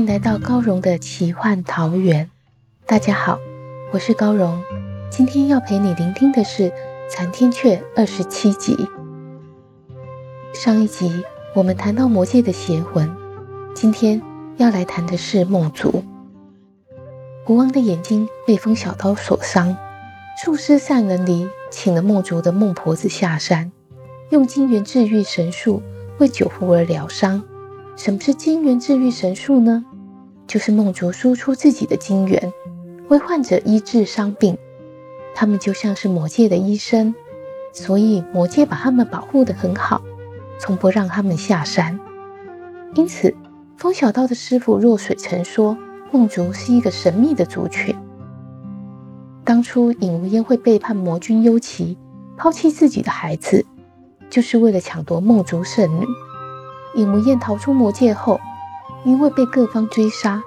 迎来到高荣的奇幻桃源。大家好，我是高荣。今天要陪你聆听的是《残天阙》二十七集。上一集我们谈到魔界的邪魂，今天要来谈的是梦族。国王的眼睛被风小刀所伤，术师善人离请了梦族的孟婆子下山，用金元治愈神术为九福儿疗伤。什么是金元治愈神术呢？就是梦族输出自己的精元，为患者医治伤病。他们就像是魔界的医生，所以魔界把他们保护得很好，从不让他们下山。因此，风小刀的师傅若水曾说，梦族是一个神秘的族群。当初尹无烟会背叛魔君幽奇，抛弃自己的孩子，就是为了抢夺梦族圣女。尹无烟逃出魔界后，因为被各方追杀，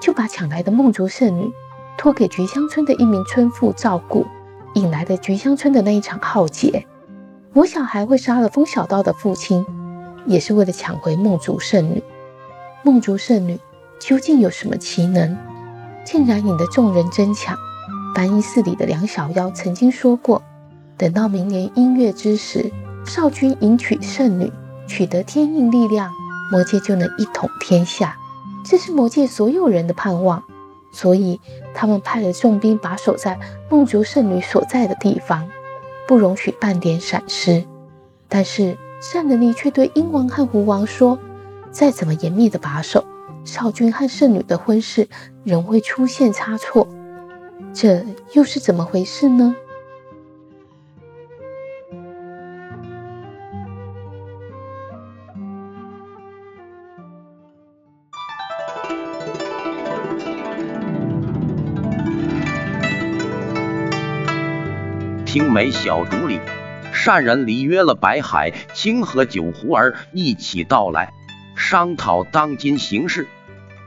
就把抢来的梦竹圣女托给菊香村的一名村妇照顾，引来的菊香村的那一场浩劫。魔小孩会杀了风小刀的父亲，也是为了抢回梦竹圣女。梦竹圣女究竟有什么奇能，竟然引得众人争抢？白衣寺里的梁小妖曾经说过，等到明年音乐之时，少君迎娶圣女。取得天印力量，魔界就能一统天下，这是魔界所有人的盼望。所以，他们派了重兵把守在梦族圣女所在的地方，不容许半点闪失。但是，善人离却对鹰王和狐王说：“再怎么严密的把守，少君和圣女的婚事仍会出现差错。这又是怎么回事呢？”青梅小竹里，善人离约了白海清和九湖儿一起到来，商讨当今形势。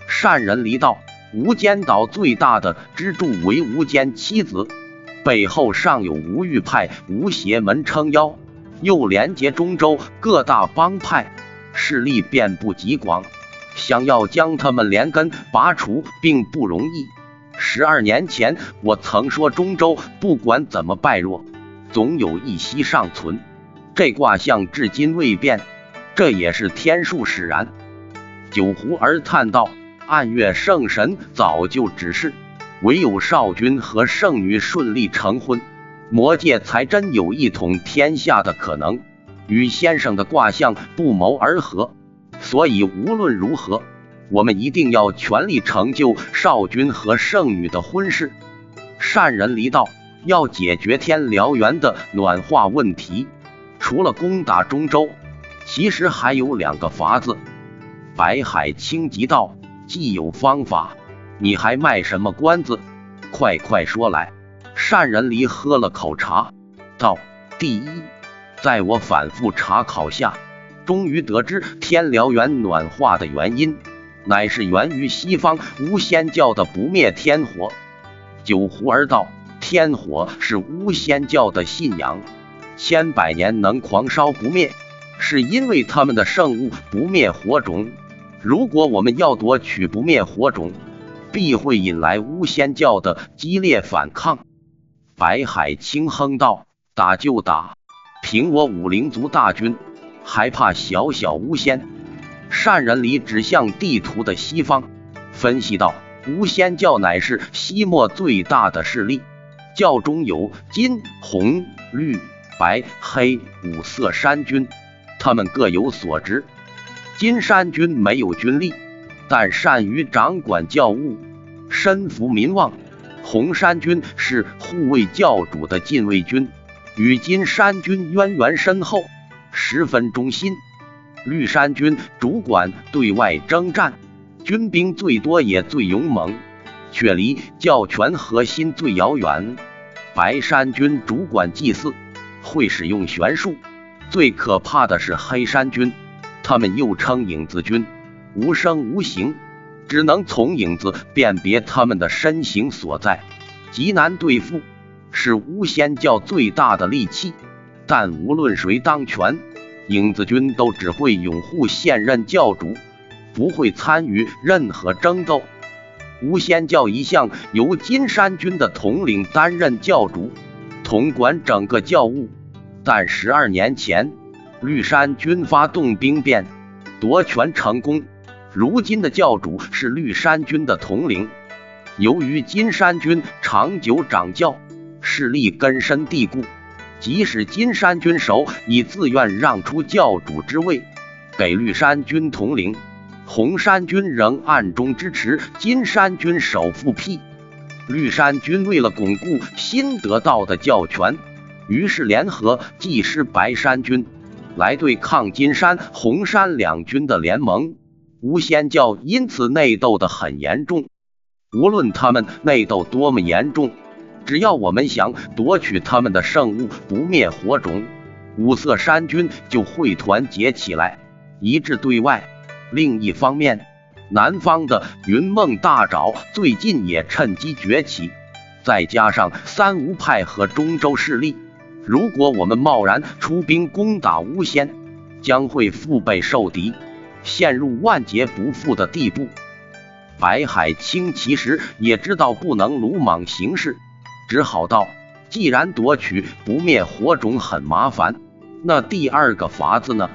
善人离道：无间岛最大的支柱为无间七子，背后尚有无欲派、无邪门撑腰，又连接中州各大帮派，势力遍布极广，想要将他们连根拔除，并不容易。十二年前，我曾说中州不管怎么败弱，总有一息尚存。这卦象至今未变，这也是天数使然。九湖儿叹道：“暗月圣神早就指示，唯有少君和圣女顺利成婚，魔界才真有一统天下的可能。与先生的卦象不谋而合，所以无论如何。”我们一定要全力成就少君和圣女的婚事。善人离道，要解决天辽源的暖化问题，除了攻打中州，其实还有两个法子。白海清急道：“既有方法，你还卖什么关子？快快说来！”善人离喝了口茶，道：“第一，在我反复查考下，终于得知天辽源暖化的原因。”乃是源于西方巫仙教的不灭天火。九湖儿道，天火是巫仙教的信仰，千百年能狂烧不灭，是因为他们的圣物不灭火种。如果我们要夺取不灭火种，必会引来巫仙教的激烈反抗。白海清哼道：“打就打，凭我武灵族大军，还怕小小巫仙？”善人离指向地图的西方，分析道：“无仙教乃是西漠最大的势力，教中有金、红、绿、白、黑五色山军，他们各有所职。金山军没有军力，但善于掌管教务；身服民望。红山军是护卫教主的禁卫军，与金山军渊源深厚，十分忠心。绿衫军主管对外征战，军兵最多也最勇猛，却离教权核心最遥远。白山军主管祭祀，会使用玄术。最可怕的是黑山军，他们又称影子军，无声无形。只能从影子辨别他们的身形所在，极难对付，是巫仙教最大的利器。但无论谁当权，影子军都只会拥护现任教主，不会参与任何争斗。巫仙教一向由金山军的统领担任教主，统管整个教务。但十二年前，绿山军发动兵变，夺权成功。如今的教主是绿山军的统领，由于金山军长久掌教，势力根深蒂固，即使金山军首已自愿让出教主之位给绿山军统领，红山军仍暗中支持金山军首复辟。绿山军为了巩固新得到的教权，于是联合祭师白山军来对抗金山、红山两军的联盟。无仙教因此内斗的很严重，无论他们内斗多么严重，只要我们想夺取他们的圣物不灭火种，五色山军就会团结起来，一致对外。另一方面，南方的云梦大沼最近也趁机崛起，再加上三吴派和中州势力，如果我们贸然出兵攻打巫仙，将会腹背受敌。陷入万劫不复的地步。白海清其实也知道不能鲁莽行事，只好道：“既然夺取不灭火种很麻烦，那第二个法子呢？”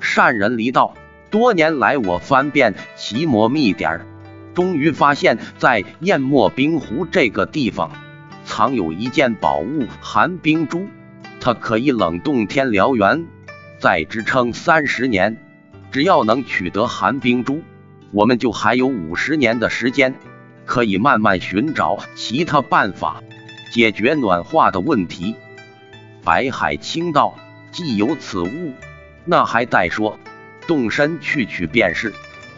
善人离道：“多年来我翻遍奇魔秘典，终于发现，在燕墨冰湖这个地方藏有一件宝物——寒冰珠，它可以冷冻天燎原，再支撑三十年。”只要能取得寒冰珠，我们就还有五十年的时间，可以慢慢寻找其他办法解决暖化的问题。白海清道：“既有此物，那还待说？动身去取便是。”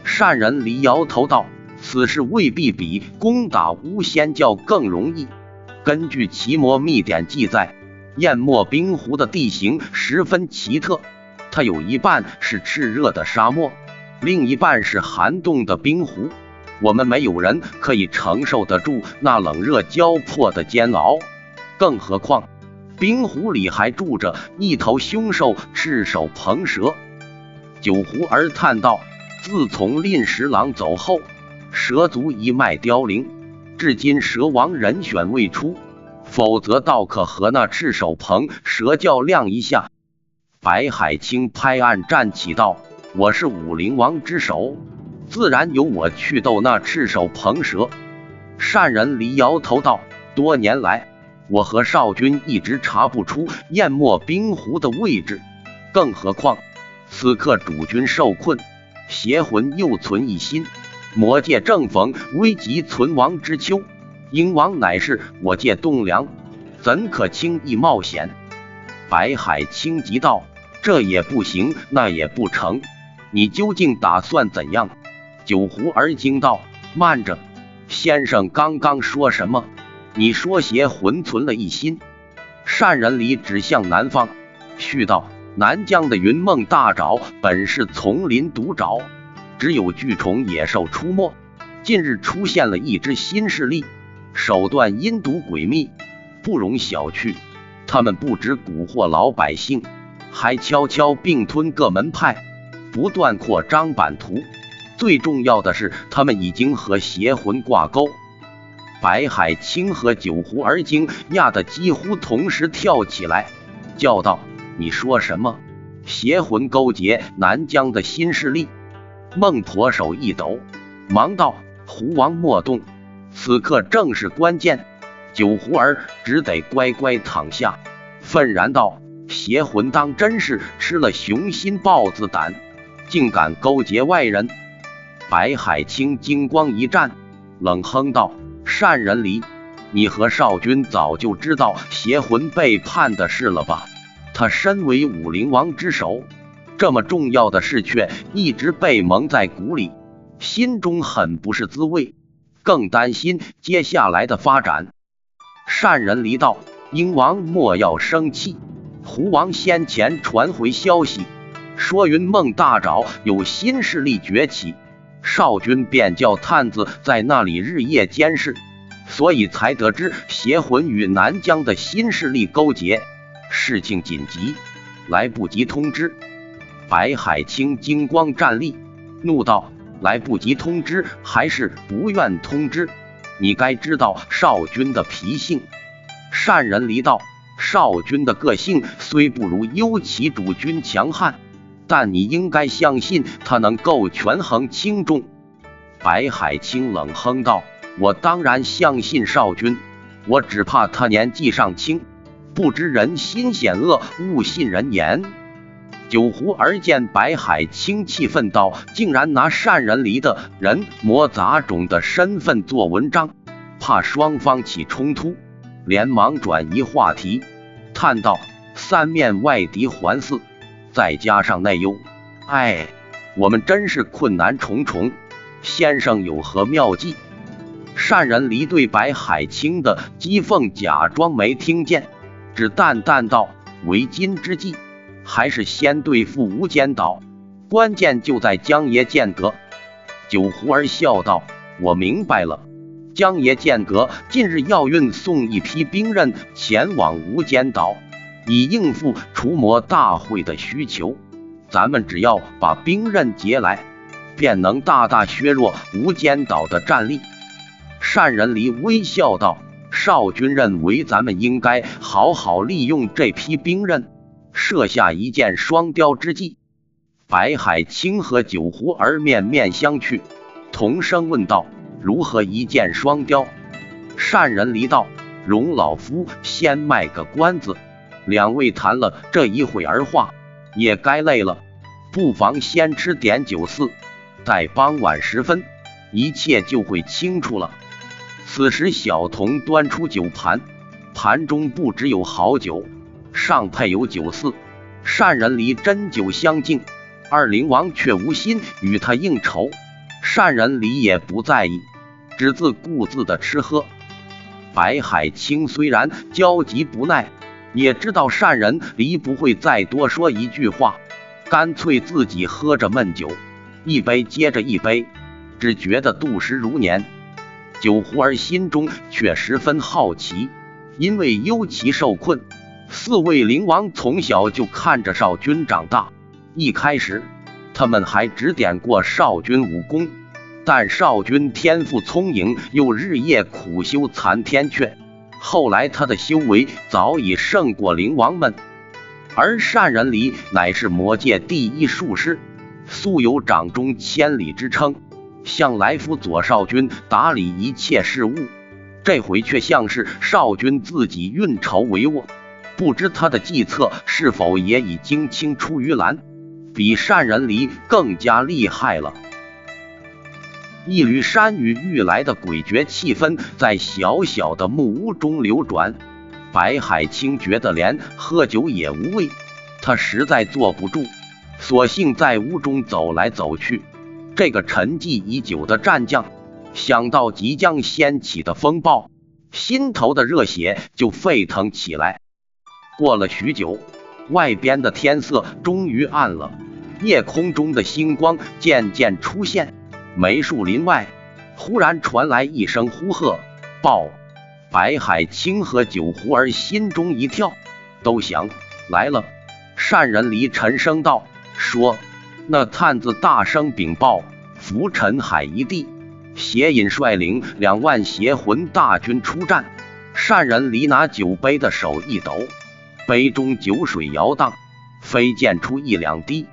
善人离摇头道：“此事未必比攻打巫仙教更容易。根据奇魔秘典记载，燕墨冰湖的地形十分奇特。”它有一半是炽热的沙漠，另一半是寒冻的冰湖。我们没有人可以承受得住那冷热交迫的煎熬，更何况冰湖里还住着一头凶兽赤手鹏蛇。九湖儿叹道：“自从令十郎走后，蛇族一脉凋零，至今蛇王人选未出，否则倒可和那赤手鹏蛇较量一下。”白海清拍案站起道：“我是武灵王之首，自然由我去斗那赤手鹏蛇。”善人离摇头道：“多年来，我和少君一直查不出燕墨冰湖的位置，更何况此刻主君受困，邪魂又存一心，魔界正逢危急存亡之秋，鹰王乃是我界栋梁，怎可轻易冒险？”白海清急道：“这也不行，那也不成，你究竟打算怎样？”九湖儿惊道：“慢着，先生刚刚说什么？你说邪魂存了一心？”善人离指向南方，续道：“南疆的云梦大沼本是丛林独沼，只有巨虫野兽出没。近日出现了一支新势力，手段阴毒诡秘，不容小觑。”他们不止蛊惑老百姓，还悄悄并吞各门派，不断扩张版图。最重要的是，他们已经和邪魂挂钩。白海清和九湖儿惊讶的几乎同时跳起来，叫道：“你说什么？邪魂勾结南疆的新势力？”孟婆手一抖，忙道：“狐王莫动，此刻正是关键。”九湖儿只得乖乖躺下，愤然道：“邪魂当真是吃了雄心豹子胆，竟敢勾结外人！”白海清金光一战，冷哼道：“善人离，你和少君早就知道邪魂背叛的事了吧？他身为武灵王之首，这么重要的事却一直被蒙在鼓里，心中很不是滋味，更担心接下来的发展。”善人离道：“鹰王莫要生气，胡王先前传回消息，说云梦大沼有新势力崛起。”少君便叫探子在那里日夜监视，所以才得知邪魂与南疆的新势力勾结，事情紧急，来不及通知。白海清金光站立，怒道：“来不及通知，还是不愿通知？你该知道少君的脾性。”善人离道：“少君的个性虽不如幽齐主君强悍。”但你应该相信他能够权衡轻重。白海清冷哼道：“我当然相信少君，我只怕他年纪尚轻，不知人心险恶，勿信人言。”九湖儿见白海清气愤道：“竟然拿善人离的人魔杂种的身份做文章，怕双方起冲突，连忙转移话题，叹道：‘三面外敌环伺。’”再加上内忧，哎，我们真是困难重重。先生有何妙计？善人离对白海清的讥讽假装没听见，只淡淡道：“为今之计，还是先对付无间岛，关键就在江爷剑阁。”九湖儿笑道：“我明白了，江爷剑阁近日要运送一批兵刃前往无间岛。”以应付除魔大会的需求，咱们只要把兵刃劫来，便能大大削弱无间岛的战力。单人离微笑道：“少君认为咱们应该好好利用这批兵刃，设下一箭双雕之计。”白海清和九湖儿面面相觑，同声问道：“如何一箭双雕？”单人离道：“容老夫先卖个关子。”两位谈了这一会儿话，也该累了，不妨先吃点酒肆，待傍晚时分，一切就会清楚了。此时，小童端出酒盘，盘中不只有好酒，尚配有酒肆。善人离斟酒相敬，二灵王却无心与他应酬，善人离也不在意，只自顾自的吃喝。白海清虽然焦急不耐。也知道善人离不会再多说一句话，干脆自己喝着闷酒，一杯接着一杯，只觉得度时如年。酒壶儿心中却十分好奇，因为幽其受困，四位灵王从小就看着少君长大。一开始，他们还指点过少君武功，但少君天赋聪颖，又日夜苦修残天阙。后来他的修为早已胜过灵王们，而善人离乃是魔界第一术师，素有掌中千里之称，向来辅佐少君打理一切事务。这回却像是少君自己运筹帷幄，不知他的计策是否也已经青出于蓝，比善人离更加厉害了。一缕山雨欲来的诡谲气氛在小小的木屋中流转。白海清觉得连喝酒也无味，他实在坐不住，索性在屋中走来走去。这个沉寂已久的战将，想到即将掀起的风暴，心头的热血就沸腾起来。过了许久，外边的天色终于暗了，夜空中的星光渐渐出现。梅树林外，忽然传来一声呼喝：“报！”白海清和九湖儿心中一跳，都想来了。善人离沉声道：“说，那探子大声禀报，浮尘海一地，邪隐率领两万邪魂大军出战。”善人离拿酒杯的手一抖，杯中酒水摇荡，飞溅出一两滴。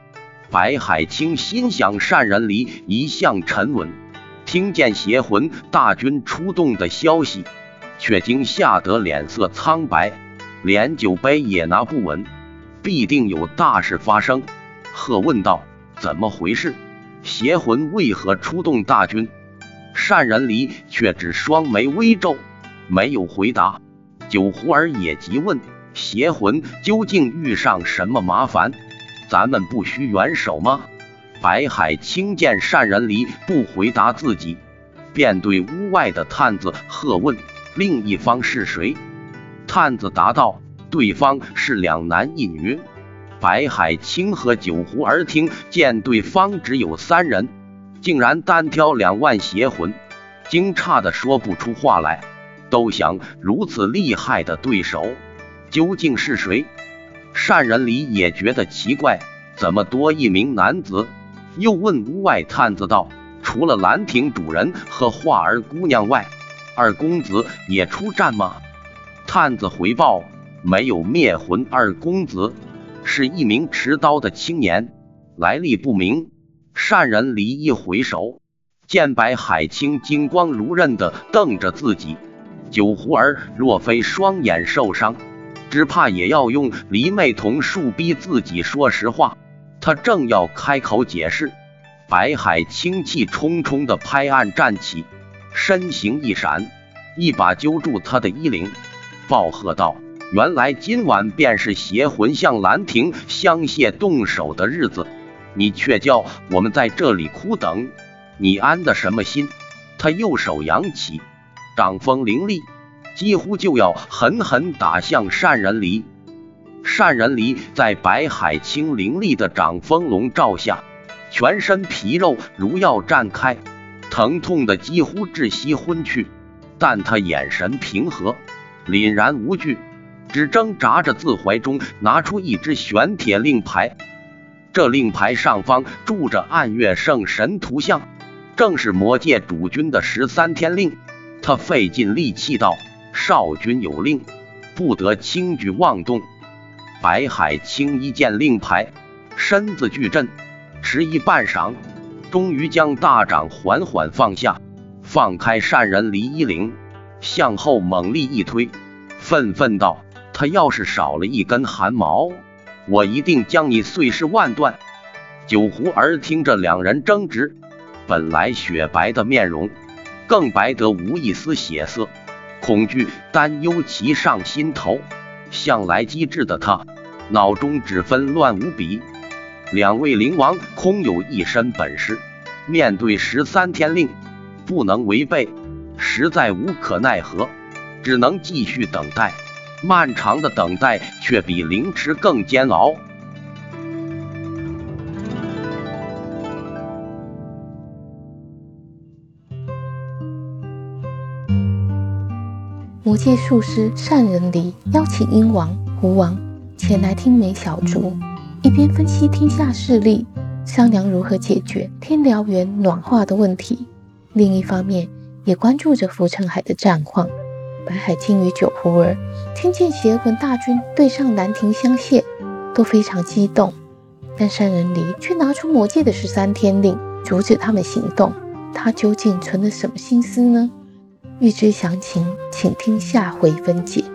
白海清心想：善人离一向沉稳，听见邪魂大军出动的消息，却惊吓得脸色苍白，连酒杯也拿不稳，必定有大事发生。喝问道：“怎么回事？邪魂为何出动大军？”单人离却只双眉微皱，没有回答。九胡儿也急问：邪魂究竟遇上什么麻烦？咱们不需援手吗？白海清见善人离不回答自己，便对屋外的探子喝问：另一方是谁？探子答道：对方是两男一女。白海清和九胡儿听见对方只有三人，竟然单挑两万邪魂，惊诧的说不出话来，都想如此厉害的对手究竟是谁？善人离也觉得奇怪，怎么多一名男子？又问屋外探子道：“除了兰亭主人和画儿姑娘外，二公子也出战吗？”探子回报：“没有灭魂二公子。”是一名持刀的青年，来历不明。善人离一回首，见白海清金光如刃的瞪着自己。酒壶儿若非双眼受伤，只怕也要用离妹瞳术逼自己说实话。他正要开口解释，白海清气冲冲的拍案站起，身形一闪，一把揪住他的衣领，暴喝道。原来今晚便是邪魂向兰亭香榭动手的日子，你却叫我们在这里苦等，你安的什么心？他右手扬起，掌风凌厉，几乎就要狠狠打向单人离。单人离在白海清凌厉的掌风笼罩下，全身皮肉如要绽开，疼痛的几乎窒息昏去，但他眼神平和，凛然无惧。只挣扎着自怀中拿出一只玄铁令牌，这令牌上方铸着暗月圣神图像，正是魔界主君的十三天令。他费尽力气道：“少君有令，不得轻举妄动。”白海清一见令牌，身子巨震，迟疑半晌，终于将大掌缓缓放下，放开善人离衣领，向后猛力一推，愤愤道。他要是少了一根汗毛，我一定将你碎尸万段。九胡儿听着两人争执，本来雪白的面容更白得无一丝血色，恐惧、担忧齐上心头。向来机智的他，脑中只纷乱无比。两位灵王空有一身本事，面对十三天令，不能违背，实在无可奈何，只能继续等待。漫长的等待却比凌迟更煎熬。魔界术师善人离邀请鹰王、狐王前来听美小竹，一边分析天下势力，商量如何解决天辽原暖化的问题，另一方面也关注着浮尘海的战况。白海清与九狐儿听见邪魂大军对上兰亭香榭，都非常激动。但善人离却拿出魔界的十三天令，阻止他们行动。他究竟存了什么心思呢？欲知详情，请听下回分解。